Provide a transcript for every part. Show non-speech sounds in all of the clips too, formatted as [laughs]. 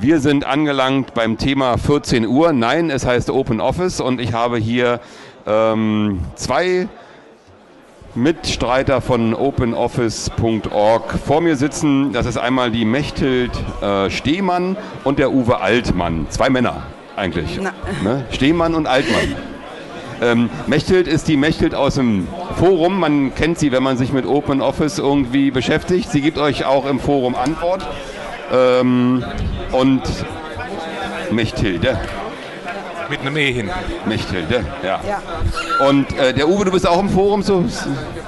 Wir sind angelangt beim Thema 14 Uhr. Nein, es heißt Open Office und ich habe hier ähm, zwei Mitstreiter von openoffice.org vor mir sitzen. Das ist einmal die Mechthild äh, Stehmann und der Uwe Altmann. Zwei Männer eigentlich. Ne? Stehmann und Altmann. Ähm, Mechthild ist die Mechthild aus dem Forum. Man kennt sie, wenn man sich mit Open Office irgendwie beschäftigt. Sie gibt euch auch im Forum Antwort. Ähm, und Mechthilde. Mit einem E hin. Mechthilde, ja. ja. Und äh, der Uwe, du bist auch im Forum so?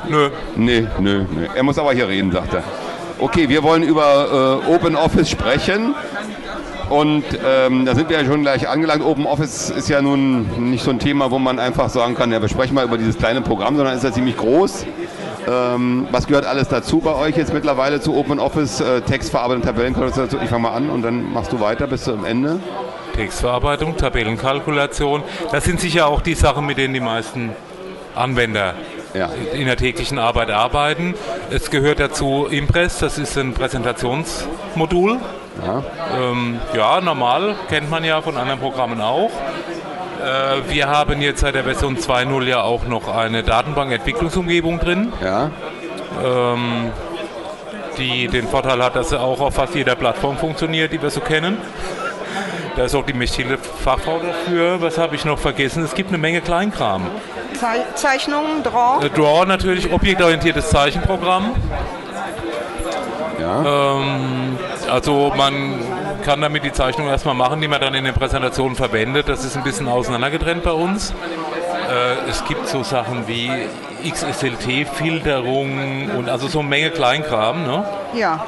Nö. Nee, nö, nö. Er muss aber hier reden, sagt er. Okay, wir wollen über äh, Open Office sprechen. Und ähm, da sind wir ja schon gleich angelangt. Open Office ist ja nun nicht so ein Thema, wo man einfach sagen kann, ja, wir sprechen mal über dieses kleine Programm, sondern ist ja ziemlich groß. Ähm, was gehört alles dazu bei euch jetzt mittlerweile zu Open Office? Äh, Textverarbeitung, Tabellenkalkulation. Ich fange mal an und dann machst du weiter bis zum Ende. Textverarbeitung, Tabellenkalkulation. Das sind sicher auch die Sachen, mit denen die meisten Anwender ja. in der täglichen Arbeit arbeiten. Es gehört dazu Impress, das ist ein Präsentationsmodul. Ja. Ähm, ja, normal, kennt man ja von anderen Programmen auch. Äh, wir haben jetzt seit der Version 2.0 ja auch noch eine Datenbank-Entwicklungsumgebung drin. Ja. Ähm, die den Vorteil hat, dass sie auch auf fast jeder Plattform funktioniert, die wir so kennen. Da ist auch die Mechile Fachfrau dafür. Was habe ich noch vergessen? Es gibt eine Menge Kleinkram. Ze Zeichnungen, Draw? Äh, Draw natürlich, objektorientiertes Zeichenprogramm. Ja. Ähm, also man kann damit die Zeichnung erstmal machen, die man dann in den Präsentationen verwendet. Das ist ein bisschen auseinandergetrennt bei uns. Äh, es gibt so Sachen wie XSLT-Filterung und also so eine Menge Kleinkram. Ne? Ja.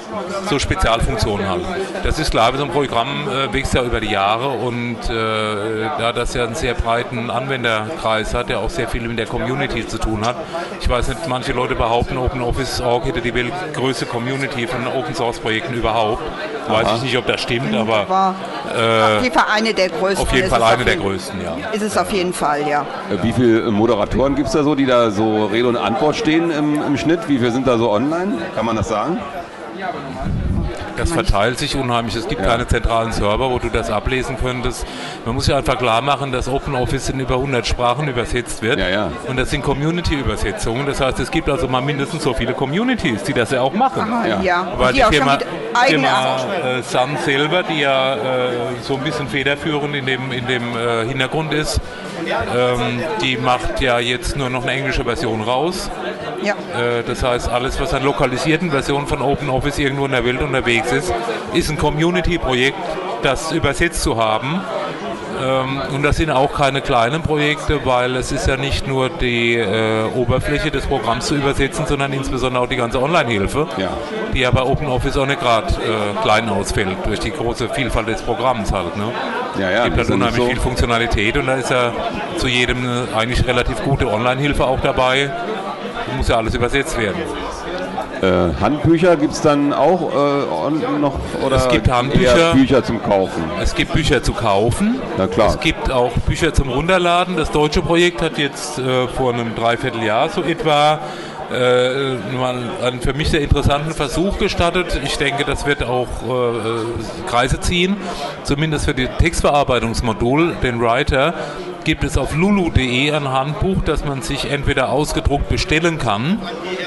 So Spezialfunktionen halt. Das ist klar, so ein Programm äh, wächst ja über die Jahre und äh, da das ja einen sehr breiten Anwenderkreis hat, der auch sehr viel mit der Community zu tun hat. Ich weiß nicht, manche Leute behaupten, OpenOffice.org hätte die größte Community von Open Source Projekten überhaupt. Weiß Aha. ich nicht, ob das stimmt, aber War äh, auf jeden Fall eine der größten. Auf jeden Fall eine der größten, ja. Ist es auf jeden Fall, ja. Wie viele Moderatoren gibt es da so, die da so Rede und Antwort stehen im, im Schnitt? Wie viele sind da so online? Kann man das sagen? Das verteilt sich unheimlich. Es gibt ja. keine zentralen Server, wo du das ablesen könntest. Man muss ja einfach klar machen, dass OpenOffice in über 100 Sprachen übersetzt wird. Ja, ja. Und das sind Community-Übersetzungen. Das heißt, es gibt also mal mindestens so viele Communities, die das ja auch machen. Aha, ja. ja. Aber die, die Firma, Firma äh, Sun selber, die ja äh, so ein bisschen federführend in dem, in dem äh, Hintergrund ist, ähm, die macht ja jetzt nur noch eine englische Version raus. Ja. Äh, das heißt, alles, was an lokalisierten Versionen von OpenOffice irgendwo in der Welt unterwegs ist, ist ein Community-Projekt, das übersetzt zu haben. Ähm, und das sind auch keine kleinen Projekte, weil es ist ja nicht nur die äh, Oberfläche des Programms zu übersetzen, sondern insbesondere auch die ganze Online-Hilfe, ja. die ja bei OpenOffice auch nicht gerade äh, klein ausfällt, durch die große Vielfalt des Programms halt. Ne? Ja, ja, es gibt halt unheimlich so viel Funktionalität und da ist ja zu jedem eine eigentlich relativ gute Online-Hilfe auch dabei. Muss ja alles übersetzt werden. Äh, Handbücher gibt es dann auch äh, noch? Oder es gibt Handbücher. Bücher zum Kaufen? Es gibt Bücher zu kaufen. Na klar. Es gibt auch Bücher zum Runterladen. Das deutsche Projekt hat jetzt äh, vor einem Dreivierteljahr so etwa äh, einen für mich sehr interessanten Versuch gestattet. Ich denke, das wird auch äh, Kreise ziehen, zumindest für das Textverarbeitungsmodul, den Writer gibt es auf lulu.de ein Handbuch, das man sich entweder ausgedruckt bestellen kann.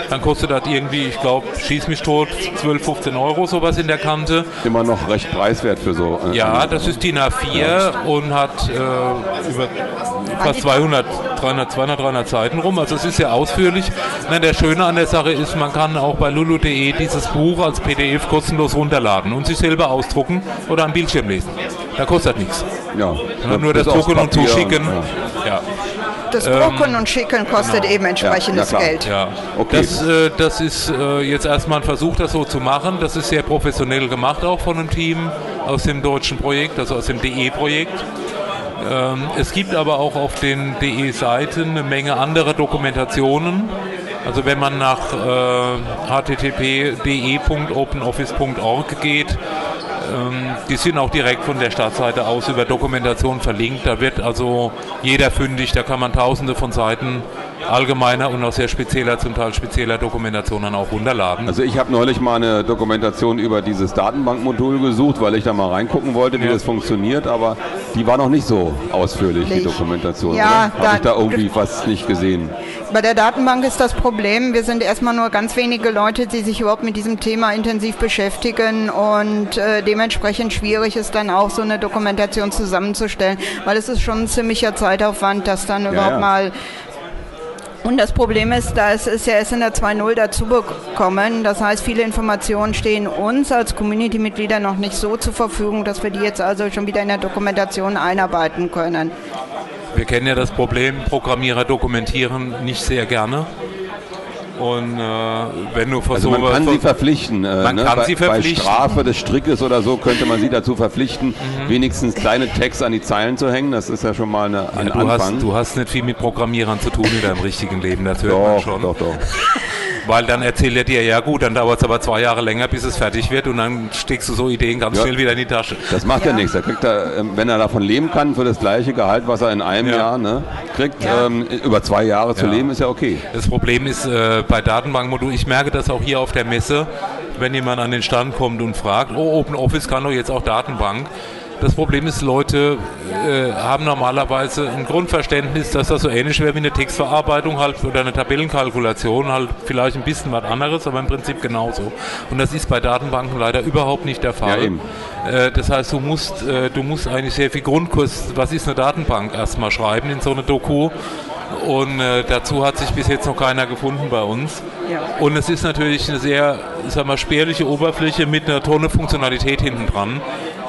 Dann kostet das irgendwie, ich glaube, schieß mich tot, 12, 15 Euro, sowas in der Kante. Immer noch recht preiswert für so. Äh, ja, das ist DIN A4 ja. und hat äh, über fast 200, 300, 200, 300 Seiten rum. Also es ist sehr ausführlich. Nein, der Schöne an der Sache ist, man kann auch bei lulu.de dieses Buch als PDF kostenlos runterladen und sich selber ausdrucken oder am Bildschirm lesen. Da kostet nichts. Ja. nur das Drucken und Zuschicken. Ja. ja. Das Drucken ähm, und Schicken kostet genau. eben entsprechendes ja, Geld. Ja. Okay. Das, äh, das ist äh, jetzt erstmal ein Versuch, das so zu machen. Das ist sehr professionell gemacht auch von einem Team aus dem deutschen Projekt, also aus dem DE-Projekt. Ähm, es gibt aber auch auf den DE-Seiten eine Menge andere Dokumentationen. Also wenn man nach äh, http.de.openoffice.org geht, Ähm, die sind auch direkt von der Startseite aus über Dokumentation verlinkt. Da wird also jeder fündig, da kann man tausende von Seiten allgemeiner und auch sehr spezieller, zum Teil spezieller Dokumentation dann auch runterladen. Also ich habe neulich mal eine Dokumentation über dieses Datenbankmodul gesucht, weil ich da mal reingucken wollte, wie ja. das funktioniert, aber die war noch nicht so ausführlich, die Dokumentation. Ja, habe ich da irgendwie was nicht gesehen. Bei der Datenbank ist das Problem, wir sind erstmal nur ganz wenige Leute, die sich überhaupt mit diesem Thema intensiv beschäftigen und äh, dementsprechend schwierig ist dann auch so eine Dokumentation zusammenzustellen, weil es ist schon ein ziemlicher Zeitaufwand, das dann ja, überhaupt ja. mal und das Problem ist, da ist ja erst in der 2.0 dazu bekommen. Das heißt, viele Informationen stehen uns als Community-Mitglieder noch nicht so zur Verfügung, dass wir die jetzt also schon wieder in der Dokumentation einarbeiten können. Wir kennen ja das Problem, Programmierer dokumentieren nicht sehr gerne. Und äh, wenn du also man kann sie verpflichten. Äh, man ne? kann bei, sie verpflichten. Bei Strafe des Strickes oder so könnte man sie dazu verpflichten, mhm. wenigstens kleine Tags an die Zeilen zu hängen. Das ist ja schon mal eine, ein ja, du Anfang. Hast, du hast nicht viel mit Programmierern zu tun in deinem richtigen Leben, das hört doch, man schon. Doch, doch. [laughs] Weil dann erzählt er dir, ja gut, dann dauert es aber zwei Jahre länger, bis es fertig wird und dann steckst du so Ideen ganz ja. schnell wieder in die Tasche. Das macht ja, ja nichts. Da kriegt er, ähm, wenn er davon leben kann, für das gleiche Gehalt, was er in einem ja. Jahr ne, kriegt, ähm, über zwei Jahre zu leben, ist ja okay. Das Problem ist äh, bei Datenbankmodul, ich merke das auch hier auf der Messe, wenn jemand an den Stand kommt und fragt, oh, Open Office kann doch jetzt auch Datenbank das Problem ist, Leute äh, haben normalerweise ein Grundverständnis, dass das so ähnlich wäre wie eine Textverarbeitung halt oder eine Tabellenkalkulation, halt vielleicht ein bisschen was anderes, aber im Prinzip genauso. Und das ist bei Datenbanken leider überhaupt nicht der Fall. Ja, äh, das heißt, du musst, äh, du musst eigentlich sehr viel Grundkurs, was ist eine Datenbank, erstmal schreiben in so eine Doku. Und äh, dazu hat sich bis jetzt noch keiner gefunden bei uns. Ja. Und es ist natürlich eine sehr, sag mal, spärliche Oberfläche mit einer Tonne Funktionalität hinten dran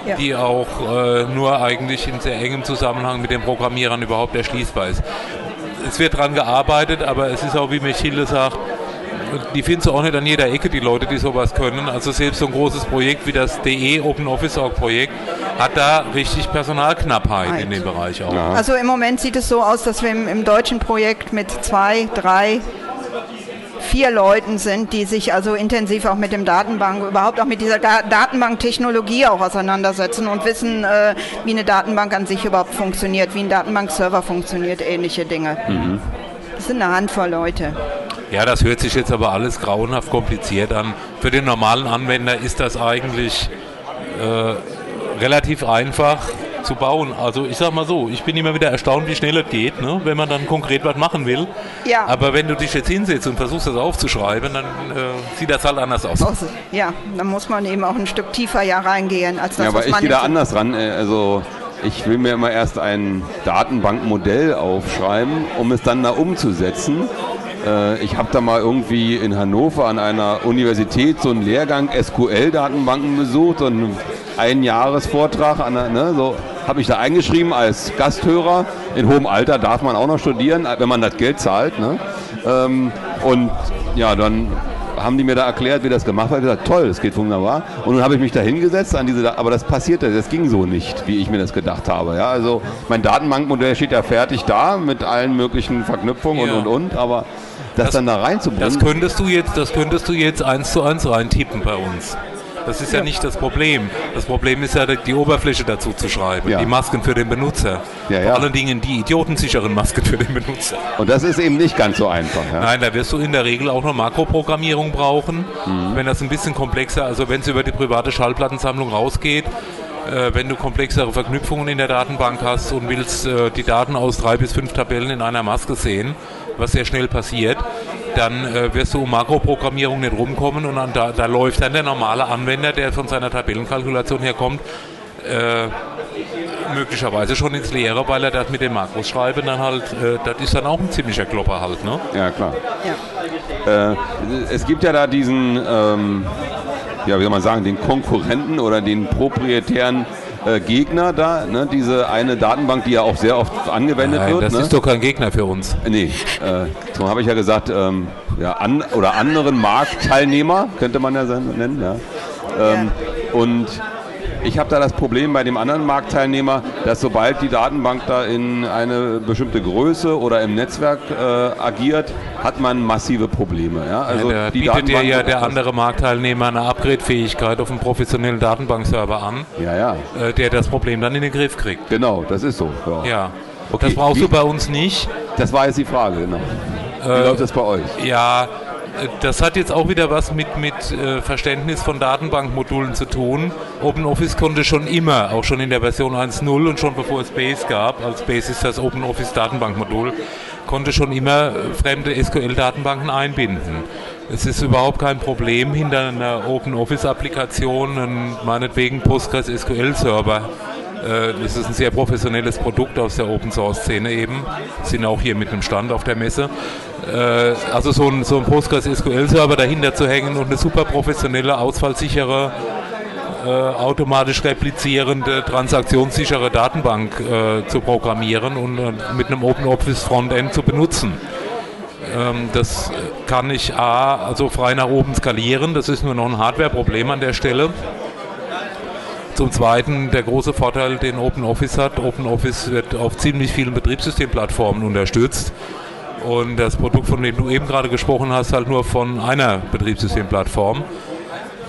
ja. die auch äh, nur eigentlich in sehr engem Zusammenhang mit den Programmierern überhaupt erschließbar ist. Es wird daran gearbeitet, aber es ist auch, wie Mechilde sagt, die findest du auch nicht an jeder Ecke, die Leute, die sowas können. Also selbst so ein großes Projekt wie das DE Open Office Org Projekt hat da richtig Personalknappheit Nein. in dem Bereich auch. Ja. Also im Moment sieht es so aus, dass wir im, im deutschen Projekt mit zwei, drei vier Leuten sind, die sich also intensiv auch mit dem Datenbank, überhaupt auch mit dieser Datenbanktechnologie auch auseinandersetzen und wissen, äh, wie eine Datenbank an sich überhaupt funktioniert, wie ein Datenbankserver funktioniert, ähnliche Dinge. Mhm. Das sind eine Handvoll Leute. Ja, das hört sich jetzt aber alles grauenhaft kompliziert an. Für den normalen Anwender ist das eigentlich äh, relativ einfach zu bauen. Also ich sag mal so, ich bin immer wieder erstaunt, wie schnell es geht, ne? wenn man dann konkret was machen will. Ja. Aber wenn du dich jetzt hinsetzt und versuchst das aufzuschreiben, dann äh, sieht das halt anders aus. Ja, dann muss man eben auch ein Stück tiefer ja reingehen als das, ja, aber ich gehe da anders ran. Äh, also ich will mir immer erst ein Datenbankmodell aufschreiben, um es dann da umzusetzen. Äh, ich habe da mal irgendwie in Hannover an einer Universität so einen Lehrgang SQL-Datenbanken besucht, so einen Einjahresvortrag, an ne, so habe ich da eingeschrieben als Gasthörer. In hohem Alter darf man auch noch studieren, wenn man das Geld zahlt. Ne? Ähm, und ja, dann haben die mir da erklärt, wie das gemacht wird. Ich habe gesagt, toll, das geht wunderbar. Und dann habe ich mich da hingesetzt an diese, aber das passierte, das ging so nicht, wie ich mir das gedacht habe. Ja, also mein Datenbankmodell steht ja fertig da mit allen möglichen Verknüpfungen ja. und und und, aber das, das, dann da reinzubringen. Das könntest du jetzt, das könntest du jetzt eins zu eins reintippen bei uns. Das ist ja. ja. nicht das Problem. Das Problem ist ja, die Oberfläche dazu zu schreiben, ja. die Masken für den Benutzer. Ja, Vor allen Dingen die idiotensicheren Masken für den Benutzer. Und das ist eben nicht ganz so einfach. Nein, da wirst du in der Regel auch noch Makroprogrammierung brauchen. Mhm. Wenn das ein bisschen komplexer, also wenn es über die private Schallplattensammlung rausgeht, äh, wenn du komplexere Verknüpfungen in der Datenbank hast und willst äh, die Daten aus drei bis fünf Tabellen in einer Maske sehen, was sehr schnell passiert, dann äh, wirst du um Makroprogrammierung nicht rumkommen und dann, da, da, läuft dann der normale Anwender, der von seiner Tabellenkalkulation herkommt, äh, möglicherweise schon ins Leere, weil er das mit den Makros schreiben, dann halt, äh, das ist dann auch ein ziemlicher Klopper halt, ne? Ja, klar. Ja. Äh, es gibt ja da diesen, ähm, ja, wie soll man sagen, den Konkurrenten oder den proprietären äh, Gegner da, ne? diese eine Datenbank, die ja auch sehr oft angewendet Nein, wird. Das ne? ist doch kein Gegner für uns. Nee, äh, so habe ich ja gesagt, ähm, ja, an, oder anderen Marktteilnehmer, könnte man ja nennen. Ja. Ähm. Und Ich habe da das Problem bei dem anderen Marktteilnehmer, dass sobald die Datenbank da in eine bestimmte Größe oder im Netzwerk äh, agiert, hat man massive Probleme. Ja? Also ja, die bietet dir ja der andere Marktteilnehmer eine Upgrade-Fähigkeit auf einem professionellen Datenbankserver an, ja, ja. Äh, der das Problem dann in den Griff kriegt. Genau, das ist so. Ja. ja. Okay. Das brauchst Wie? du bei uns nicht. Das war jetzt die Frage, genau. Wie äh, läuft das bei euch? Ja, das hat jetzt auch wieder was mit, mit äh, Verständnis von Datenbankmodulen zu tun. OpenOffice konnte schon immer, auch schon in der Version 1.0 und schon bevor es Base gab, als Base ist das OpenOffice Datenbankmodul, konnte schon immer fremde SQL-Datenbanken einbinden. Es ist überhaupt kein Problem, hinter einer OpenOffice-Applikation einen meinetwegen Postgres SQL-Server äh, das ist ein sehr professionelles Produkt aus der Open Source Szene eben. Sind auch hier mit einem Stand auf der Messe. Äh, also so ein, so ein Postgres SQL Server dahinter zu hängen und eine super professionelle, ausfallsichere, äh, automatisch replizierende, transaktionssichere Datenbank zu programmieren und mit einem Open Office Frontend zu benutzen ähm, das kann ich A, also frei nach oben skalieren. Das ist nur noch ein Hardware-Problem an der Stelle. Zum Zweiten der große Vorteil, den OpenOffice hat. OpenOffice wird auf ziemlich vielen Betriebssystemplattformen unterstützt. Und das Produkt, von dem du eben gerade gesprochen hast, halt nur von einer Betriebssystemplattform.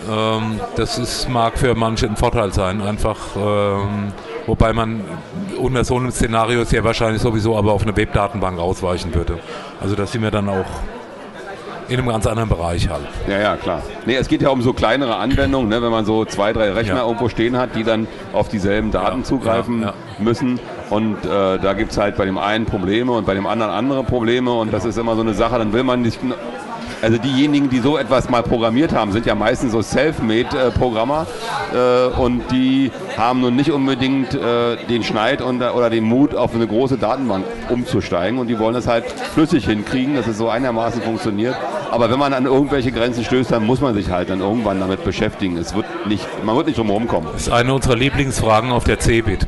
Ähm, das ist, mag für manche ein Vorteil sein, einfach, ähm, wobei man unter so einem Szenario sehr wahrscheinlich sowieso aber auf eine Webdatenbank ausweichen würde. Also da sind wir dann auch in einem ganz anderen Bereich halt. Ja, ja, klar. Nee, es geht ja um so kleinere Anwendungen, ne, wenn man so zwei, drei Rechner ja. irgendwo stehen hat, die dann auf dieselben Daten ja, zugreifen ja, müssen. Und äh, da gibt es halt bei dem einen Probleme und bei dem anderen andere Probleme. Und das ist immer so eine Sache, dann will man nicht also diejenigen, die so etwas mal programmiert haben, sind ja meistens so Self-Made-Programmer äh, und die haben nun nicht unbedingt äh, den Schneid und, oder den Mut, auf eine große Datenbank umzusteigen und die wollen das halt flüssig hinkriegen, dass es so einigermaßen funktioniert. Aber wenn man an irgendwelche Grenzen stößt, dann muss man sich halt dann irgendwann damit beschäftigen. Es wird nicht, man wird nicht drum herum kommen. Das ist eine unserer Lieblingsfragen auf der CeBIT.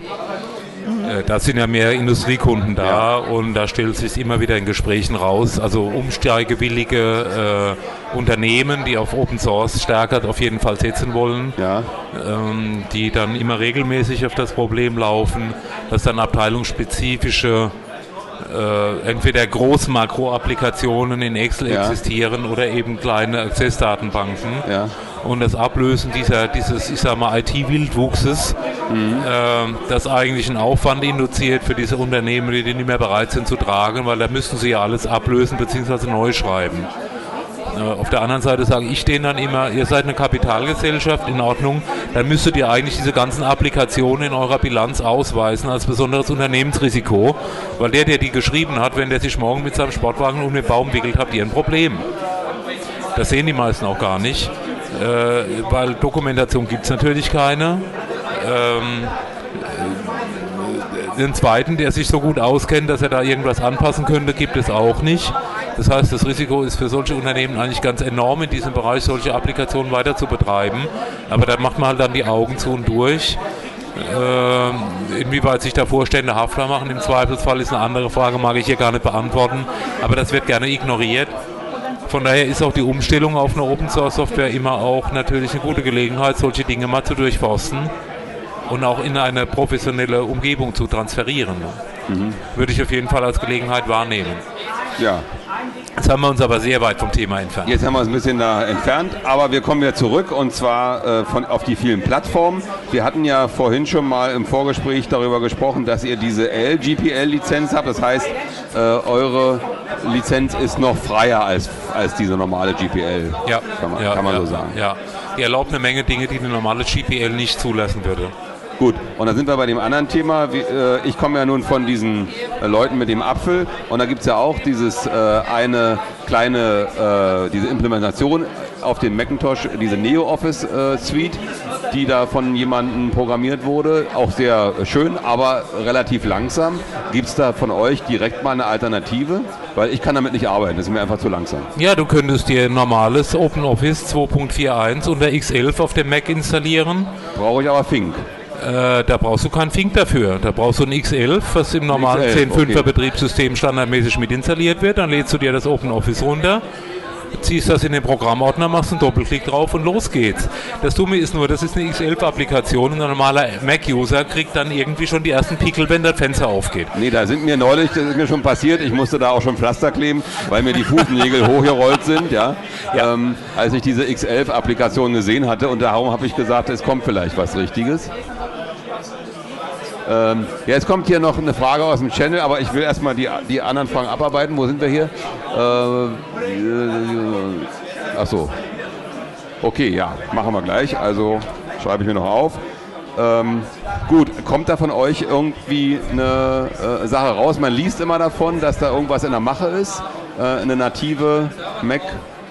Äh, da sind ja mehr Industriekunden da ja. und da stellt sich immer wieder in Gesprächen raus. Also umsteigewillige äh, Unternehmen, die auf Open Source stärker auf jeden Fall setzen wollen, ja. ähm, die dann immer regelmäßig auf das Problem laufen, dass dann abteilungsspezifische äh, entweder Groß-Makro-Applikationen in Excel ja. existieren oder eben kleine Access-Datenbanken. Ja. Und das Ablösen dieser, dieses, ich sag mal, IT-Wildwuchses, mhm. äh, das eigentlich einen Aufwand induziert für diese Unternehmen, die nicht mehr bereit sind zu tragen, weil da müssten sie ja alles ablösen bzw. neu schreiben. Äh, auf der anderen Seite sage ich denen dann immer, ihr seid eine Kapitalgesellschaft, in Ordnung, dann müsstet ihr eigentlich diese ganzen Applikationen in eurer Bilanz ausweisen als besonderes Unternehmensrisiko, weil der, der die geschrieben hat, wenn der sich morgen mit seinem Sportwagen um den Baum wickelt, habt ihr ein Problem. Das sehen die meisten auch gar nicht, äh, weil Dokumentation gibt es natürlich keine. Ähm, äh, den zweiten, der sich so gut auskennt, dass er da irgendwas anpassen könnte, gibt es auch nicht. Das heißt, das Risiko ist für solche Unternehmen eigentlich ganz enorm, in diesem Bereich solche Applikationen weiter zu betreiben. Aber da macht man halt dann die Augen zu und durch. Äh, inwieweit sich da Vorstände haftbar machen, im Zweifelsfall ist eine andere Frage, mag ich hier gar nicht beantworten. Aber das wird gerne ignoriert. Von daher ist auch die Umstellung auf eine Open Source Software immer auch natürlich eine gute Gelegenheit, solche Dinge mal zu durchforsten und auch in eine professionelle Umgebung zu transferieren. Mhm. Würde ich auf jeden Fall als Gelegenheit wahrnehmen. Ja, Jetzt haben wir uns aber sehr weit vom Thema entfernt. Jetzt haben wir uns ein bisschen da entfernt, aber wir kommen wieder zurück und zwar äh, von, auf die vielen Plattformen. Wir hatten ja vorhin schon mal im Vorgespräch darüber gesprochen, dass ihr diese LGPL-Lizenz habt. Das heißt, äh, eure Lizenz ist noch freier als, als diese normale GPL. Ja, kann man, ja, kann man ja, so sagen. Ja, die erlaubt eine Menge Dinge, die eine normale GPL nicht zulassen würde. Gut, und dann sind wir bei dem anderen Thema. Äh, ich komme ja nun von diesen äh, Leuten mit dem Apfel und da gibt es ja auch dieses äh, eine kleine, diese Implementation auf dem Macintosh, diese NeoOffice Suite, die da von jemandem programmiert wurde. Auch sehr schön, aber relativ langsam. Gibt es da von euch direkt mal eine Alternative? Weil ich kann damit nicht arbeiten, das ist mir einfach zu langsam. Ja, du könntest dir ein normales OpenOffice 2.41 unter X11 auf dem Mac installieren. Brauche ich aber Fink. Äh, da brauchst du keinen Fink dafür. Da brauchst du ein X11, was im normalen 10.5er okay. Betriebssystem standardmäßig mit installiert wird. Dann lädst du dir das OpenOffice runter. ziehst das in den Programmordner, machst einen Doppelklick drauf und los geht's. Das Dumme ist nur, das ist eine X11-Applikation und ein normaler Mac-User kriegt dann irgendwie schon die ersten Pickel, wenn das Fenster aufgeht. Nee, da sind mir neulich, das ist mir schon passiert, ich musste da auch schon Pflaster kleben, weil mir die Fußnägel [laughs] hochgerollt sind, ja. ja. Ähm, als ich diese X11-Applikation gesehen hatte und darum habe ich gesagt, es kommt vielleicht was Richtiges. Ähm, ja, jetzt kommt hier noch eine Frage aus dem Channel, aber ich will erstmal die, die anderen Fragen abarbeiten. Wo sind wir hier? Äh, ach so. Okay, ja, machen wir gleich. Also schreibe ich mir noch auf. Ähm, gut, kommt da von euch irgendwie eine äh, Sache raus? Man liest immer davon, dass da irgendwas in der Mache ist. Äh, eine native Mac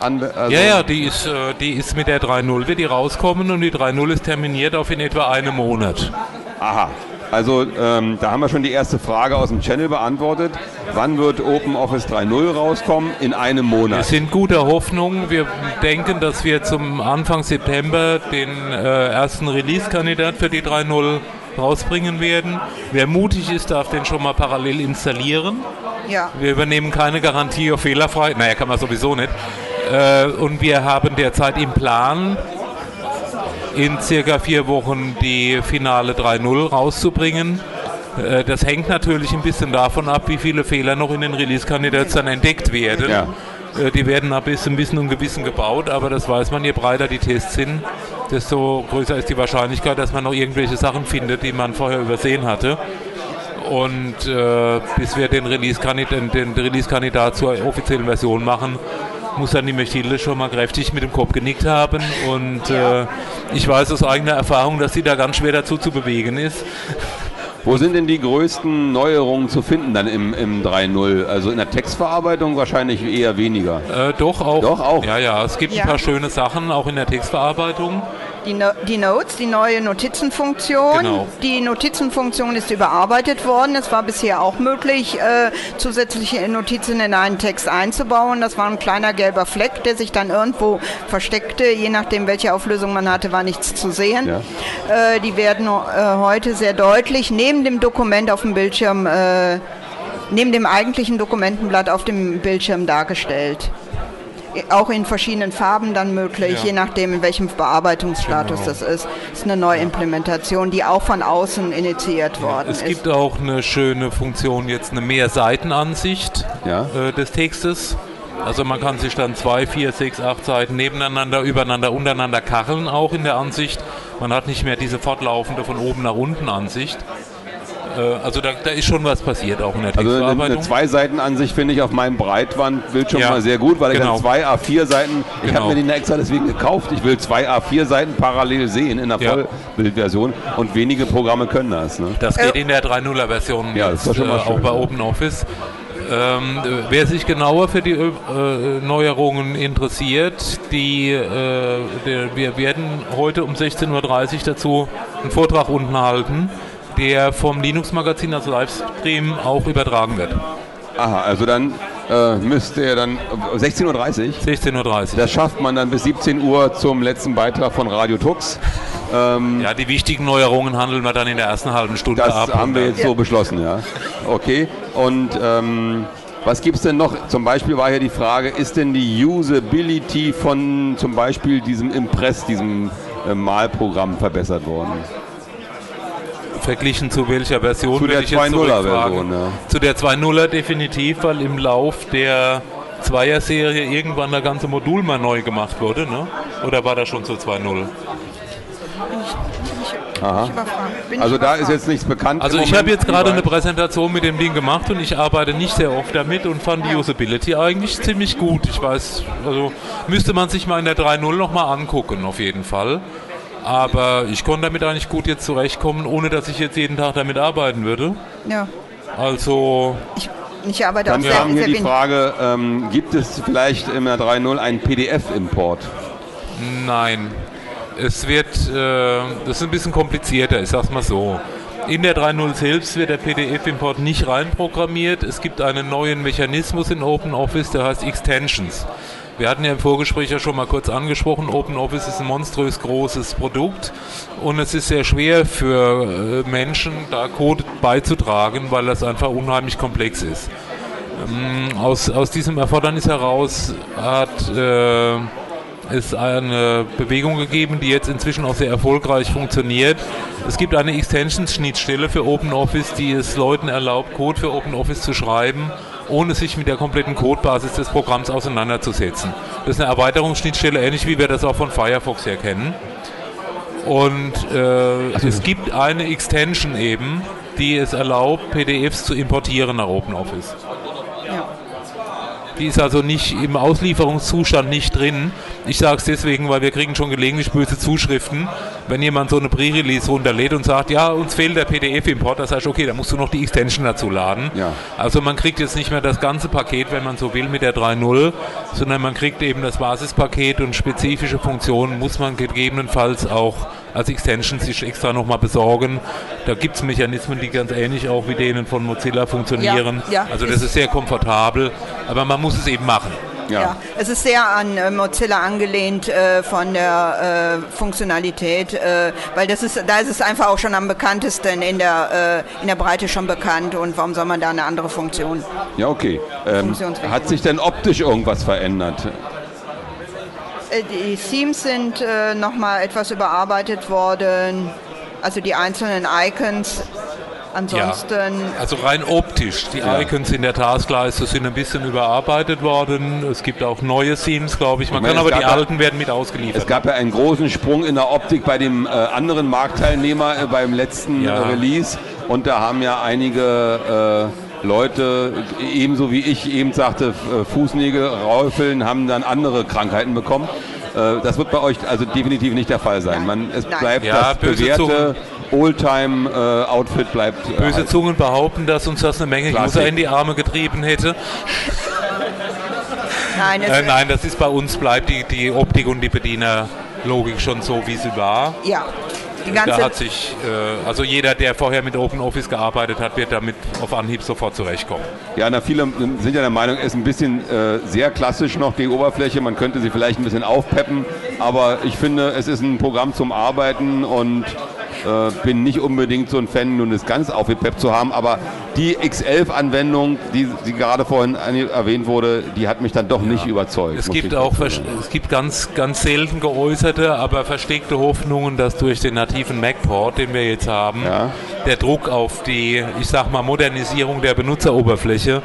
also ja, ja, die ist, äh, die ist mit der 3.0 wird die rauskommen und die 3.0 ist terminiert auf in etwa einem Monat. Aha, also ähm, da haben wir schon die erste Frage aus dem Channel beantwortet. Wann wird OpenOffice 3.0 rauskommen? In einem Monat. Wir sind guter Hoffnung. Wir denken, dass wir zum Anfang September den äh, ersten Release-Kandidat für die 3.0 rausbringen werden. Wer mutig ist, darf den schon mal parallel installieren. Ja. Wir übernehmen keine Garantie auf fehlerfrei. Naja, kann man sowieso nicht. Äh, und wir haben derzeit im Plan, in circa vier Wochen die Finale 3.0 rauszubringen. Äh, das hängt natürlich ein bisschen davon ab, wie viele Fehler noch in den Release-Kandidaten dann entdeckt werden. Ja. Äh, die werden ab bis ein bisschen und Gewissen gebaut, aber das weiß man, je breiter die Tests sind, desto größer ist die Wahrscheinlichkeit, dass man noch irgendwelche Sachen findet, die man vorher übersehen hatte. Und äh, bis wir den Release-Kandidat Release zur offiziellen Version machen, muss dann die Mechtilde schon mal kräftig mit dem Kopf genickt haben. Und ja. äh, ich weiß aus eigener Erfahrung, dass sie da ganz schwer dazu zu bewegen ist. Wo sind denn die größten Neuerungen zu finden dann im, im 3.0? Also in der Textverarbeitung wahrscheinlich eher weniger. Äh, doch auch. Doch auch. Ja, ja, es gibt ja. ein paar schöne Sachen auch in der Textverarbeitung die, no die Notes, die neue Notizenfunktion. Genau. Die Notizenfunktion ist überarbeitet worden. Es war bisher auch möglich, äh, zusätzliche Notizen in einen Text einzubauen. Das war ein kleiner gelber Fleck, der sich dann irgendwo versteckte. Je nachdem, welche Auflösung man hatte, war nichts zu sehen. Ja. Äh, die werden äh, heute sehr deutlich neben dem Dokument auf dem Bildschirm, äh, neben dem eigentlichen Dokumentenblatt auf dem Bildschirm dargestellt auch in verschiedenen Farben dann möglich, ja. je nachdem, in welchem Bearbeitungsstatus genau. das ist. Das ist eine Neuimplementation, die auch von außen initiiert worden ist. Es gibt auch eine schöne Funktion, jetzt eine Mehrseitenansicht ja. äh, des Textes. Also man kann sich dann zwei, vier, sechs, acht Seiten nebeneinander, übereinander, untereinander kacheln, auch in der Ansicht. Man hat nicht mehr diese fortlaufende von oben nach unten Ansicht. Äh, also da, da, ist schon was passiert auch in der Textverarbeitung. Also eine, Zwei-Seiten-Ansicht finde ich auf meinem Breitbandbildschirm ja, mal sehr gut, weil genau. ich dann zwei A4-Seiten, ich genau. habe mir die extra deswegen gekauft, ich will zwei A4-Seiten parallel sehen in der ja. Vollbildversion und wenige Programme können das. Ne? Das geht in der 3.0er-Version ja, jetzt, äh, auch bei OpenOffice. Ähm, wer sich genauer für die äh, Neuerungen interessiert, die, äh, der, wir werden heute um 16.30 Uhr dazu einen Vortrag unten halten der vom Linux-Magazin als Livestream auch übertragen wird. Aha, also dann äh, müsste er dann 16.30 Uhr? 16.30 Uhr. Das schafft man dann bis 17 Uhr zum letzten Beitrag von Radio Tux. Ähm, ja, die wichtigen Neuerungen handeln wir dann in der ersten halben Stunde das ab. Das haben wir jetzt ja. so beschlossen, ja. Okay. Und ähm, was gibt es denn noch? Zum Beispiel war hier die Frage, ist denn die Usability von zum Beispiel diesem Impress, diesem äh, Malprogramm verbessert worden? Verglichen zu welcher Version? Zu der 2.0er Version, ja. Zu der 2.0er definitiv, weil im Lauf der Zweier-Serie irgendwann das ganze Modul mal neu gemacht wurde, ne? Oder war das schon zur 2.0? Aha. Also da ist jetzt nichts bekannt. Also ich habe jetzt gerade eine Präsentation mit dem Ding gemacht und ich arbeite nicht sehr oft damit und fand die Usability eigentlich ziemlich gut. Ich weiß, also müsste man sich mal in der 3.0 nochmal angucken auf jeden Fall. Aber ich konnte damit eigentlich gut jetzt zurechtkommen, ohne dass ich jetzt jeden Tag damit arbeiten würde. Ja. Also. Ich, ich arbeite Dann auch sehr, haben hier die Frage: ähm, Gibt es vielleicht im 3.0 einen PDF-Import? Nein. Es wird, äh, das ist ein bisschen komplizierter, ich sag's mal so. In der 3.0 selbst wird der PDF-Import nicht reinprogrammiert. Es gibt einen neuen Mechanismus in OpenOffice, der heißt Extensions. Wir hatten ja im Vorgespräch ja schon mal kurz angesprochen, OpenOffice ist ein monströs großes Produkt und es ist sehr schwer für äh, Menschen, da Code beizutragen, weil das einfach unheimlich komplex ist. Ähm, aus, aus diesem Erfordernis heraus hat äh, es eine Bewegung gegeben, die jetzt inzwischen auch sehr erfolgreich funktioniert. Es gibt eine Extensions-Schnittstelle für OpenOffice, die es Leuten erlaubt, Code für OpenOffice zu schreiben, ohne sich mit der kompletten Codebasis des Programms auseinanderzusetzen. Das ist eine Erweiterungsschnittstelle, ähnlich wie wir das auch von Firefox her kennen. Und äh, es gibt eine Extension eben, die es erlaubt, PDFs zu importieren nach OpenOffice. Die ist also nicht im Auslieferungszustand nicht drin. Ich sage es deswegen, weil wir kriegen schon gelegentlich böse Zuschriften, wenn jemand so eine Pre-Release runterlädt und sagt, ja, uns fehlt der PDF-Import, das heißt, okay, da musst du noch die Extension dazu laden. Ja. Also man kriegt jetzt nicht mehr das ganze Paket, wenn man so will, mit der 3.0, sondern man kriegt eben das Basispaket und spezifische Funktionen muss man gegebenenfalls auch als Extension sich extra nochmal besorgen. Da gibt es Mechanismen, die ganz ähnlich auch wie denen von Mozilla funktionieren. Ja, ja. Also das ist sehr komfortabel, aber man muss es eben machen. Ja. ja. es ist sehr an äh, Mozilla angelehnt äh, von der äh, Funktionalität, äh, weil das ist, da ist es einfach auch schon am bekanntesten in der, äh, in der Breite schon bekannt und warum soll man da eine andere Funktion? Ja, okay. Ähm, hat sich denn optisch irgendwas verändert? Äh, die Themes sind äh, nochmal etwas überarbeitet worden, also die einzelnen Icons. Ansonsten. Ja, also rein optisch. Die ja. Icons in der Taskleiste sind ein bisschen überarbeitet worden. Es gibt auch neue Themes, glaube ich. Man meine, kann aber die alten werden mit ausgeliefert. Es gab ja einen großen Sprung in der Optik bei dem äh, anderen Marktteilnehmer äh, beim letzten ja. Release. Und da haben ja einige äh, Leute, ebenso wie ich eben sagte, Fußnägel, Räufeln, haben dann andere Krankheiten bekommen. Äh, das wird bei euch also definitiv nicht der Fall sein. Man, es bleibt ja, das bewährte Oldtime-Outfit bleibt. Äh, böse Zungen behaupten, dass uns das eine Menge User in die Arme getrieben hätte. Nein, äh, nein, das ist bei uns, bleibt die, die Optik und die Bedienerlogik schon so, wie sie war. Ja. Die ganze da hat sich, äh, also jeder, der vorher mit Open Office gearbeitet hat, wird damit auf Anhieb sofort zurechtkommen. Ja, na, viele sind ja der Meinung, es ist ein bisschen äh, sehr klassisch noch die Oberfläche. Man könnte sie vielleicht ein bisschen aufpeppen, aber ich finde, es ist ein Programm zum Arbeiten und äh, bin nicht unbedingt so ein Fan, nun das ganz aufgepeppt zu haben, aber die X11-Anwendung, die, die gerade vorhin erwähnt wurde, die hat mich dann doch ja. nicht überzeugt. Es gibt auch es gibt ganz, ganz selten geäußerte, aber versteckte Hoffnungen, dass durch den nativen Mac-Port, den wir jetzt haben, ja. der Druck auf die, ich sag mal, Modernisierung der Benutzeroberfläche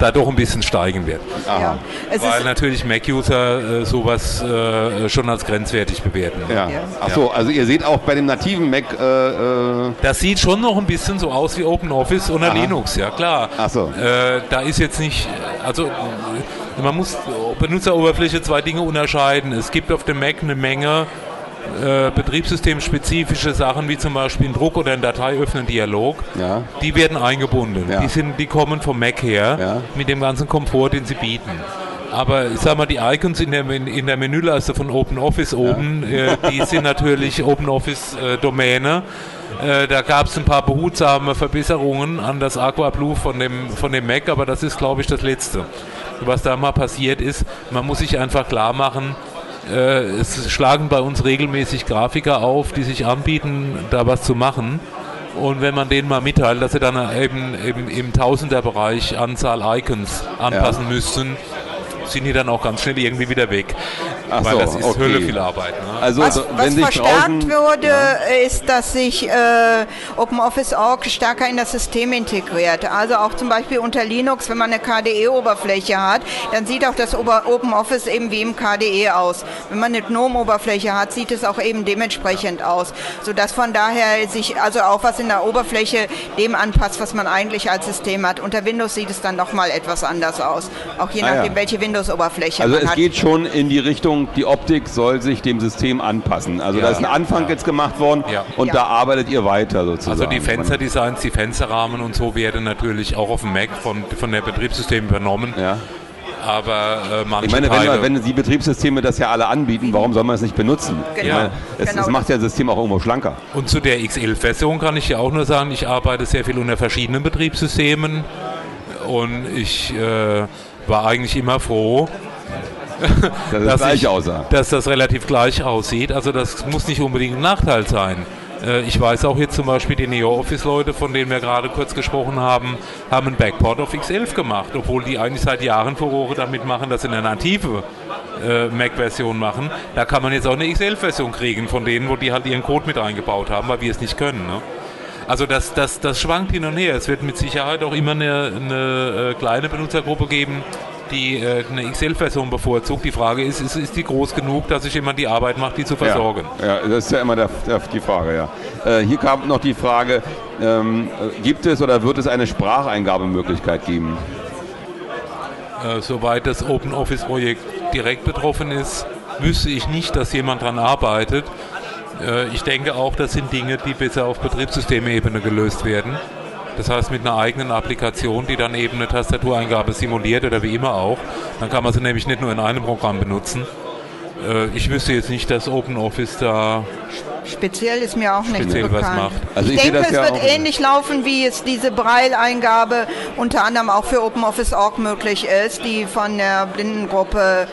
da doch ein bisschen steigen wird. Ja. Weil natürlich Mac-User äh, sowas äh, schon als grenzwertig bewerten. Ja. ja. Achso, also ihr seht auch bei dem nativen Mac. Äh, äh das sieht schon noch ein bisschen so aus wie OpenOffice oder Aha. Linux, ja klar. Achso. Äh, da ist jetzt nicht, also man muss Benutzeroberfläche zwei Dinge unterscheiden. Es gibt auf dem Mac eine Menge äh, betriebssystemspezifische Sachen wie zum Beispiel ein Druck oder ein Dateiöffnen-Dialog, ja. die werden eingebunden. Ja. Die, sind, die kommen vom Mac her ja. mit dem ganzen Komfort, den sie bieten. Aber ich sag mal, die Icons in der, in der Menüleiste von OpenOffice oben, äh, die sind natürlich OpenOffice-Domäne. Äh, da gab es ein paar behutsame Verbesserungen an das Aqua Blue von dem, von dem Mac, aber das ist, glaube ich, das Letzte. Was da mal passiert ist, man muss sich einfach klar machen, äh, es schlagen bei uns regelmäßig Grafiker auf, die sich anbieten, da was zu machen. Und wenn man denen mal mitteilt, dass sie dann eben, eben im Tausenderbereich Anzahl Icons anpassen ja. müssten, sind die dann auch ganz schnell irgendwie wieder weg. Ach weil so, das ist okay. Hölle viel Arbeit. Ne? Also, was, wenn was verstärkt würde, ja. ist, dass sich äh, OpenOffice.org stärker in das System integriert. Also auch zum Beispiel unter Linux, wenn man eine KDE-Oberfläche hat, dann sieht auch das OpenOffice eben wie im KDE aus. Wenn man eine GNOME-Oberfläche hat, sieht es auch eben dementsprechend aus. Sodass von daher sich also auch was in der Oberfläche dem anpasst, was man eigentlich als System hat. Unter Windows sieht es dann nochmal etwas anders aus. Auch je nachdem, ah, ja. welche Windows-Oberfläche also man hat. Also es geht schon in die Richtung die Optik soll sich dem System anpassen. Also ja, da ist ein Anfang ja. jetzt gemacht worden ja. und da arbeitet ihr weiter sozusagen. Also die Fensterdesigns, die Fensterrahmen und so werden natürlich auch auf dem Mac von, von der Betriebssystem übernommen. Ja. Aber äh, manche Ich meine, wenn, wenn, die Betriebssysteme das ja alle anbieten, warum soll man es nicht benutzen? Genau. Meine, es, genau. es, macht ja das System auch irgendwo schlanker. Und zu der X11-Version kann ich ja auch nur sagen, ich arbeite sehr viel unter verschiedenen Betriebssystemen und ich äh, war eigentlich immer froh, [laughs] dass, das gleich ich, aussah. dass das relativ gleich aussieht. Also das muss nicht unbedingt ein Nachteil sein. Äh, ich weiß auch jetzt zum Beispiel die NeoOffice-Leute, von denen wir gerade kurz gesprochen haben, haben einen Backport auf X11 gemacht, obwohl die eigentlich seit Jahren Furore damit machen, dass sie eine native äh, Mac-Version machen. Da kann man jetzt auch eine X11-Version kriegen von denen, wo die halt ihren Code mit eingebaut haben, weil wir es nicht können. Ne? Also das, das, das schwankt hin und her. Es wird mit Sicherheit auch immer eine, eine äh, kleine Benutzergruppe geben, die äh, eine XL-Version bevorzugt. Die Frage ist, ist, ist die groß genug, dass sich jemand die Arbeit macht, die zu versorgen? Ja, ja das ist ja immer der, der, die Frage, ja. Äh, hier kam noch die Frage, ähm, gibt es oder wird es eine Spracheingabemöglichkeit geben? Äh, soweit das Open Office Projekt direkt betroffen ist, wüsste ich nicht, dass jemand daran arbeitet. Äh, ich denke auch, das sind Dinge, die besser auf Betriebssystemebene gelöst werden. Das heißt mit einer eigenen Applikation, die dann eben eine Tastatureingabe simuliert oder wie immer auch. Dann kann man sie nämlich nicht nur in einem Programm benutzen. Äh, ich wüsste jetzt nicht, dass OpenOffice da Speziell ist mir auch nicht bekannt. Was macht. Also ich, ich denke, es ja wird ähnlich laufen, wie es diese Braille-Eingabe unter anderem auch für OpenOffice.org möglich ist, die von der Blindengruppe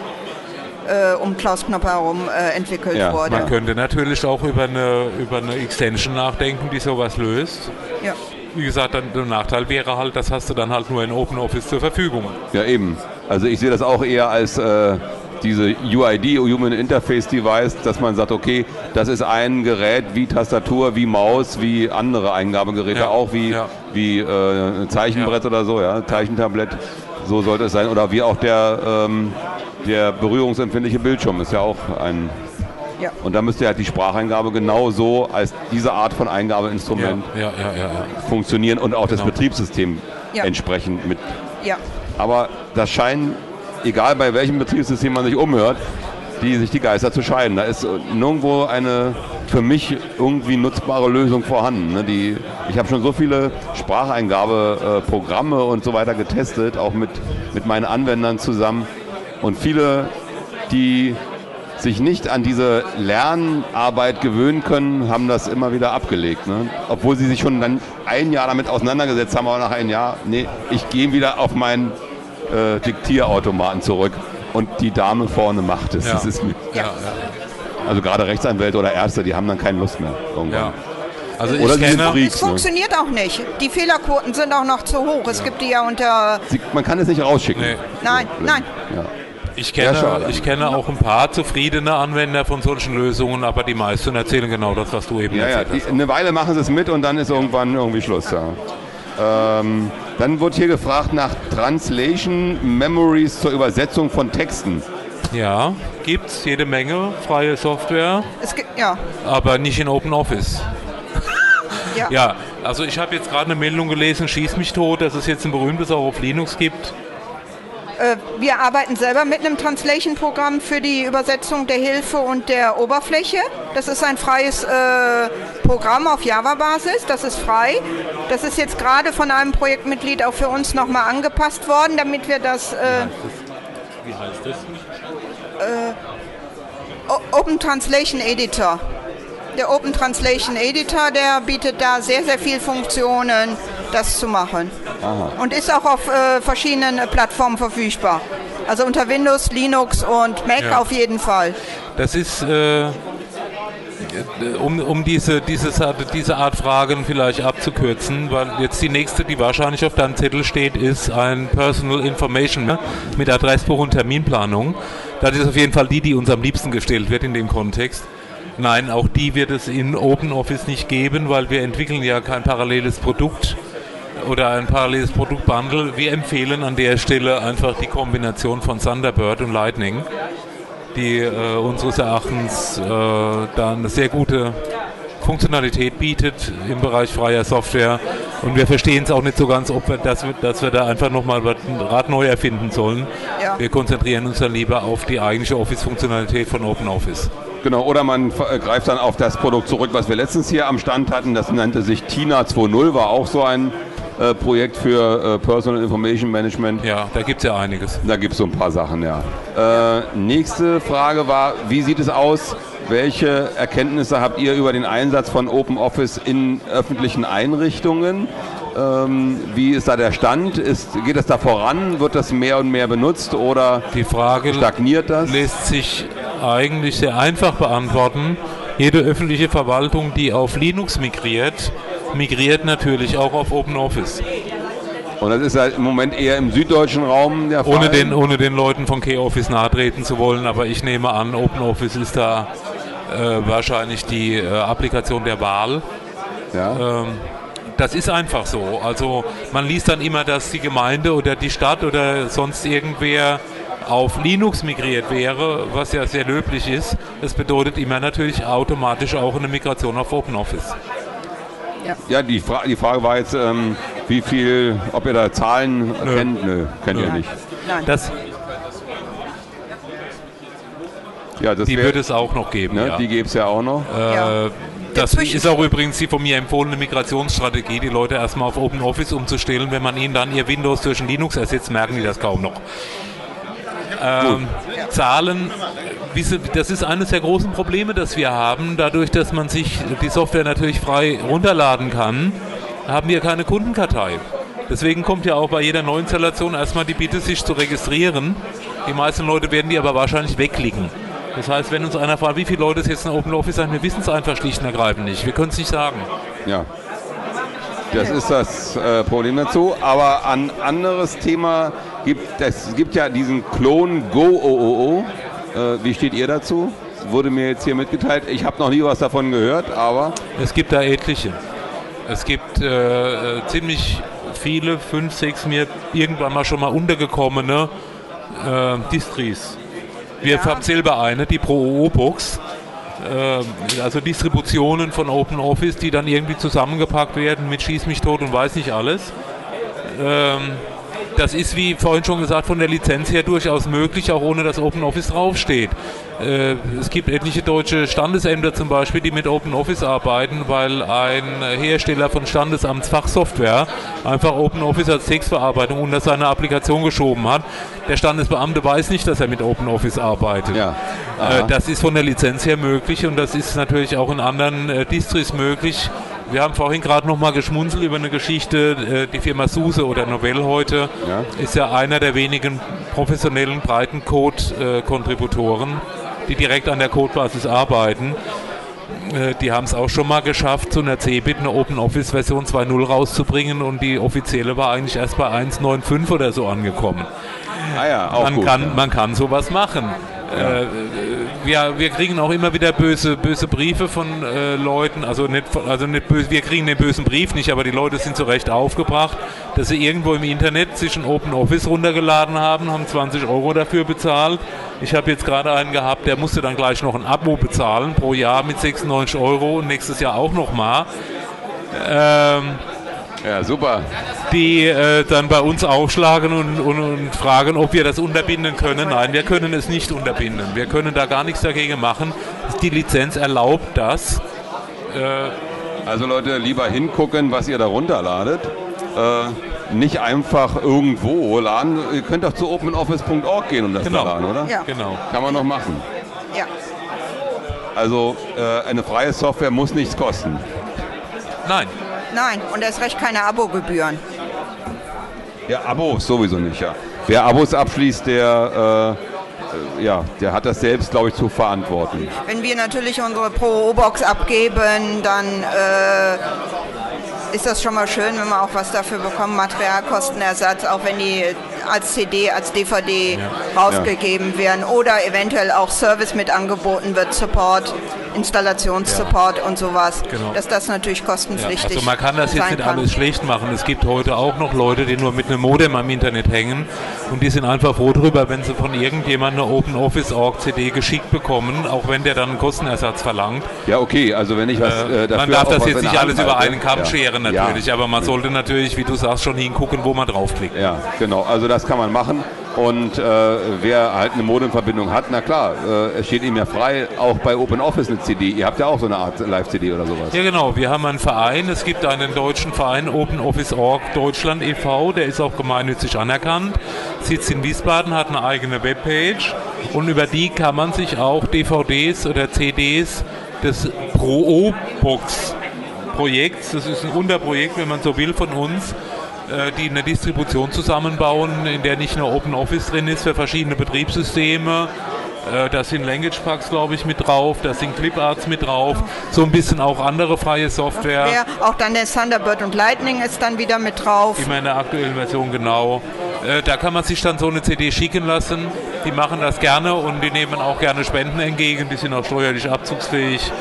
äh, um Klaus Knopper herum äh, entwickelt ja, wurde. Man könnte natürlich auch über eine, über eine Extension nachdenken, die sowas löst. Ja wie gesagt, dann der Nachteil wäre halt, das hast du dann halt nur in OpenOffice zur Verfügung. Ja, eben. Also ich sehe das auch eher als äh, diese UID, Human Interface Device, dass man sagt, okay, das ist ein Gerät wie Tastatur, wie Maus, wie andere Eingabegeräte, ja, auch wie, ja. wie äh, Zeichenbrett ja. oder so, ja, Zeichentablett. So sollte es sein. Oder wie auch der, ähm, der berührungsempfindliche Bildschirm ist ja auch ein ja. Und da müsste halt die Spracheingabe genau so als diese Art von Eingabeinstrument ja, ja, funktionieren und auch genau. das Betriebssystem entsprechend mit. Ja. Aber das scheint, egal bei welchem Betriebssystem man sich umhört, die sich die Geister zu scheiden. Da ist nirgendwo eine für mich irgendwie nutzbare Lösung vorhanden. Ne? Die, ich habe schon so viele Spracheingabeprogramme äh, und so weiter getestet, auch mit, mit meinen Anwendern zusammen. Und viele, die sich nicht an diese Lernarbeit gewöhnen können, haben das immer wieder abgelegt. Ne? Obwohl sie sich schon dann ein Jahr damit auseinandergesetzt haben, aber nach einem Jahr, nee, ich gehe wieder auf meinen äh, Diktierautomaten zurück und die Dame vorne macht es. Ja. Das ist, ja. Ja, also gerade Rechtsanwälte oder Ärzte, die haben dann keine Lust mehr irgendwann. Also ich Oder kenne, Freaks, es ne? funktioniert ne? auch nicht. Die Fehlerquoten sind auch noch zu hoch. Es gibt die ja unter. Sie, man kann es nicht rausschicken. Nee. Nein, nein. Ja. Ich kenne, ich kenne auch ein paar zufriedene Anwender von solchen Lösungen, aber die meisten erzählen genau das, was du eben ja, erzählt ja, die, hast. Eine Weile machen sie es mit und dann ist irgendwann irgendwie Schluss. Ja. Ähm, dann wird hier gefragt nach Translation Memories zur Übersetzung von Texten. Ja, gibt es jede Menge freie Software. Es gibt, ja. Aber nicht in OpenOffice. ja. ja, also ich habe jetzt gerade eine Meldung gelesen, schieß mich tot, dass es jetzt ein berühmtes auch auf Linux gibt. Äh, wir arbeiten selber mit einem Translation-Programm für die Übersetzung der Hilfe und der Oberfläche. Das ist ein freies äh, Programm auf Java-Basis. Das ist frei. Das ist jetzt gerade von einem Projektmitglied auch für uns nochmal angepasst worden, damit wir das. Äh, Wie heißt das? Äh, Open Translation Editor. Der Open Translation Editor, der bietet da sehr, sehr viele Funktionen das zu machen. Aha. Und ist auch auf äh, verschiedenen äh, Plattformen verfügbar. Also unter Windows, Linux und Mac ja. auf jeden Fall. Das ist, äh, um, um diese, dieses, diese Art Fragen vielleicht abzukürzen, weil jetzt die nächste, die wahrscheinlich auf deinem Zettel steht, ist ein Personal Information ne, mit Adressbuch und Terminplanung. Das ist auf jeden Fall die, die uns am liebsten gestellt wird in dem Kontext. Nein, auch die wird es in OpenOffice nicht geben, weil wir entwickeln ja kein paralleles Produkt oder ein paralleles Produktbundle. Wir empfehlen an der Stelle einfach die Kombination von Thunderbird und Lightning, die äh, unseres Erachtens äh, da eine sehr gute Funktionalität bietet im Bereich freier Software. Und wir verstehen es auch nicht so ganz, ob wir, dass, wir, dass wir da einfach nochmal ein Rad neu erfinden sollen. Ja. Wir konzentrieren uns dann lieber auf die eigentliche Office-Funktionalität von OpenOffice. Genau, oder man greift dann auf das Produkt zurück, was wir letztens hier am Stand hatten. Das nannte sich Tina 2.0, war auch so ein äh, Projekt für äh, Personal Information Management. Ja, da gibt es ja einiges. Da gibt es so ein paar Sachen, ja. Äh, nächste Frage war, wie sieht es aus? Welche Erkenntnisse habt ihr über den Einsatz von Open Office in öffentlichen Einrichtungen? Ähm, wie ist da der Stand? Ist, geht es da voran? Wird das mehr und mehr benutzt oder Die Frage stagniert das? lässt sich eigentlich sehr einfach beantworten. jede öffentliche Verwaltung, die auf Linux migriert, migriert natürlich auch auf OpenOffice. Und das ist halt im Moment eher im süddeutschen Raum der Fall. Ohne den, ohne den Leuten von K-Office nahtreten zu wollen, aber ich nehme an, OpenOffice ist da äh, wahrscheinlich die äh, Applikation der Wahl. Ja. Ähm, das ist einfach so. Also man liest dann immer, dass die Gemeinde oder die Stadt oder sonst irgendwer auf Linux migriert wäre, was ja sehr löblich ist. Das bedeutet immer natürlich automatisch auch eine Migration auf OpenOffice. Ja, ja die, Fra die Frage war jetzt, ähm, wie viel, ob ihr da Zahlen Nö. kennt? Nö, kennt Nö. ihr nicht. Nein. Das, ja, die wär, wird es auch noch geben. Ne, ja. Die gäbe es ja auch noch. Äh, ja. Das ist auch übrigens die von mir empfohlene Migrationsstrategie, die Leute erstmal auf OpenOffice umzustellen. Wenn man ihnen dann ihr Windows durch ein Linux ersetzt, merken die das kaum noch. Ähm, Zahlen, das ist eines der großen Probleme, das wir haben. Dadurch, dass man sich die Software natürlich frei runterladen kann, haben wir keine Kundenkartei. Deswegen kommt ja auch bei jeder Neuinstallation erstmal die Bitte, sich zu registrieren. Die meisten Leute werden die aber wahrscheinlich wegklicken. Das heißt, wenn uns einer fragt, wie viele Leute es jetzt in OpenOffice sind, wir wissen es einfach schlicht und ergreifend nicht. Wir können es nicht sagen. Ja. Das ist das äh, Problem dazu. Aber ein anderes Thema gibt es gibt ja diesen Klon GoOOO. Äh, wie steht ihr dazu? Wurde mir jetzt hier mitgeteilt. Ich habe noch nie was davon gehört, aber. Es gibt da etliche. Es gibt äh, äh ziemlich viele, fünf, sechs mir irgendwann mal schon mal untergekommene äh, Distris wir ja. haben selber eine, die Pro-OO-Box. Äh, also Distributionen von OpenOffice, die dann irgendwie zusammengepackt werden mit Schieß mich tot und weiß nicht alles. Ähm, das ist, wie vorhin schon gesagt, von der Lizenz her durchaus möglich, auch ohne dass OpenOffice draufsteht. Äh, es gibt etliche deutsche Standesämter zum Beispiel, die mit OpenOffice arbeiten, weil ein Hersteller von Standesamtsfachsoftware einfach OpenOffice als Textverarbeitung unter seine Applikation geschoben hat. Der Standesbeamte weiß nicht, dass er mit OpenOffice arbeitet. Ja. Äh, das ist von der Lizenz her möglich und das ist natürlich auch in anderen äh, Distris möglich. Wir haben vorhin gerade noch mal geschmunzelt über eine Geschichte. Die Firma SUSE oder Novell heute ja. ist ja einer der wenigen professionellen Breitencode-Kontributoren die direkt an der Codebasis arbeiten. Äh, die haben es auch schon mal geschafft, zu einer CeBIT eine OpenOffice Version 2.0 rauszubringen und die offizielle war eigentlich erst bei 1.9.5 oder so angekommen. Ah ja, auch man, gut, kann, ja. man kann sowas machen. Ja. Äh, wir, wir kriegen auch immer wieder böse, böse Briefe von äh, Leuten, also nicht, also nicht böse, wir kriegen den bösen Brief nicht, aber die Leute sind zu Recht aufgebracht, dass sie irgendwo im Internet sich ein Open Office runtergeladen haben, haben 20 Euro dafür bezahlt. Ich habe jetzt gerade einen gehabt, der musste dann gleich noch ein Abo bezahlen pro Jahr mit 96 Euro und nächstes Jahr auch nochmal. Ähm, ja, super. Die äh, dann bei uns aufschlagen und, und, und, fragen, ob wir das unterbinden können. Nein, wir können es nicht unterbinden. Wir können da gar nichts dagegen machen. Die Lizenz erlaubt das. Äh, also Leute, lieber hingucken, was ihr da runterladet. Äh, nicht einfach irgendwo laden. Ihr könnt doch zu openoffice.org gehen und das genau. laden, oder? Ja. Genau. Kann man noch machen. Ja. Also äh, eine freie Software muss nichts kosten. Nein. Nein, und erst recht keine Abogebühren. Ja, Abos sowieso nicht, ja. Wer Abos abschließt, der, äh, ja, der hat das selbst, glaube ich, zu verantworten. Wenn wir natürlich unsere Pro-Box abgeben, dann äh, ist das schon mal schön, wenn wir auch was dafür bekommen, Materialkostenersatz, auch wenn die als CD, als DVD ja. rausgegeben ja. werden oder eventuell auch Service mit angeboten wird, Support, Installationssupport ja. und sowas, genau. dass das natürlich kostenpflichtig ist. Also man kann das jetzt nicht kann. alles schlecht machen. Es gibt heute auch noch Leute, die nur mit einem Modem am Internet hängen und die sind einfach froh drüber, wenn sie von irgendjemandem eine Open Office Org CD geschickt bekommen, auch wenn der dann einen Kostenersatz verlangt. Ja, okay, also wenn ich was äh, äh Man darf das jetzt nicht alles über einen Kamm scheren natürlich, aber man sollte natürlich, wie du sagst, schon hingucken, wo man draufklickt. Ja, genau. Also das kann man machen. Und äh, wer halt eine Modemverbindung hat, na klar, äh, es steht ihm ja frei, auch bei OpenOffice eine CD. Ihr habt ja auch so eine Art Live-CD oder sowas. Ja genau, wir haben einen Verein, es gibt einen deutschen Verein, OpenOffice.org Deutschland e.V., der ist auch gemeinnützig anerkannt, sitzt in Wiesbaden, hat eine eigene Webpage und über die kann man sich auch DVDs oder CDs des Pro-O-Box Projekts, das ist ein Unterprojekt, wenn man so will, von uns, die eine Distribution zusammenbauen, in der nicht nur Open Office drin ist für verschiedene Betriebssysteme, Äh, da sind Language Packs, glaube ich, mit drauf, da sind Cliparts mit drauf, so ein bisschen auch andere freie Software. Ja, auch dann der Thunderbird und Lightning ist dann wieder mit drauf. Immer in der aktuellen Version, genau. Äh, da kann man sich dann so eine CD schicken lassen. Die machen das gerne und die nehmen auch gerne Spenden entgegen, die sind auch steuerlich abzugsfähig.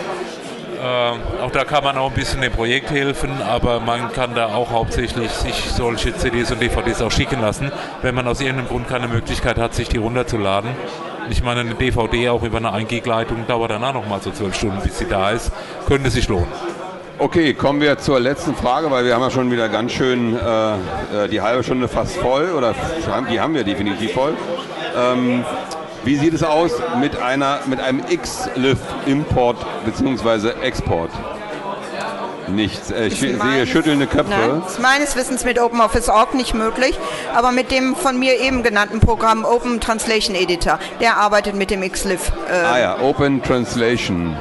Äh, auch da kann man auch ein bisschen dem Projekt helfen, aber man kann da auch hauptsächlich sich solche CDs und DVDs auch schicken lassen, wenn man aus irgendeinem Grund keine Möglichkeit hat, sich die runterzuladen. Ich meine, eine DVD auch über eine 1 Gig-Leitung dauert danach nochmal so zwölf Stunden, bis sie da ist. Könnte sich lohnen. Okay, kommen wir zur letzten Frage, weil wir haben ja schon wieder ganz schön äh, äh die halbe Stunde fast voll oder die haben wir definitiv voll. Ähm, wie sieht es aus mit, einer, mit einem X-Lift-Import bzw. Export? Nichts. Äh, ich sehe meines, schüttelnde Köpfe. Nein, ist meines Wissens mit OpenOffice.org nicht möglich, aber mit dem von mir eben genannten Programm Open Translation Editor, der arbeitet mit dem XLIF. Äh ah ja, Open Translation.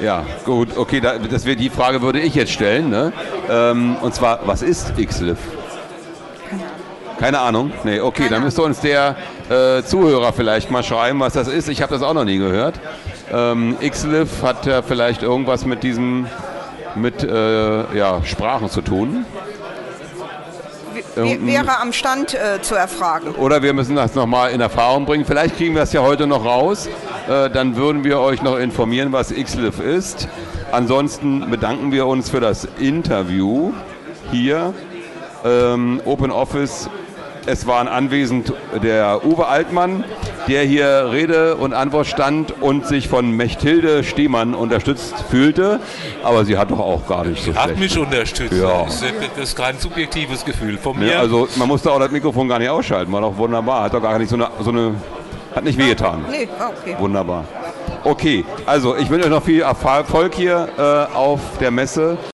Ja, gut, okay, da, das wär, die Frage würde ich jetzt stellen. Ne? Ähm, und zwar, was ist XLIF? Keine Ahnung? Nee, okay, Keine dann müsste uns der äh, Zuhörer vielleicht mal schreiben, was das ist. Ich habe das auch noch nie gehört. Ähm, XLIF hat ja vielleicht irgendwas mit diesem, mit äh, ja, Sprachen zu tun. wäre am Stand äh, zu erfragen. Oder wir müssen das nochmal in Erfahrung bringen. Vielleicht kriegen wir es ja heute noch raus. Äh, dann würden wir euch noch informieren, was XLIF ist. Ansonsten bedanken wir uns für das Interview hier. Ähm, Open Office es waren anwesend der Uwe Altmann, der hier Rede und Antwort stand und sich von Mechthilde Stehmann unterstützt fühlte. Aber sie hat doch auch gar nicht so sie Hat mich unterstützt. Ja. Das ist kein subjektives Gefühl von mir. Ja, also man musste auch das Mikrofon gar nicht ausschalten. War doch wunderbar. Hat doch gar nicht so eine, so eine hat nicht wehgetan. Nee, okay. Wunderbar. Okay, also ich wünsche euch noch viel Erfolg hier äh, auf der Messe.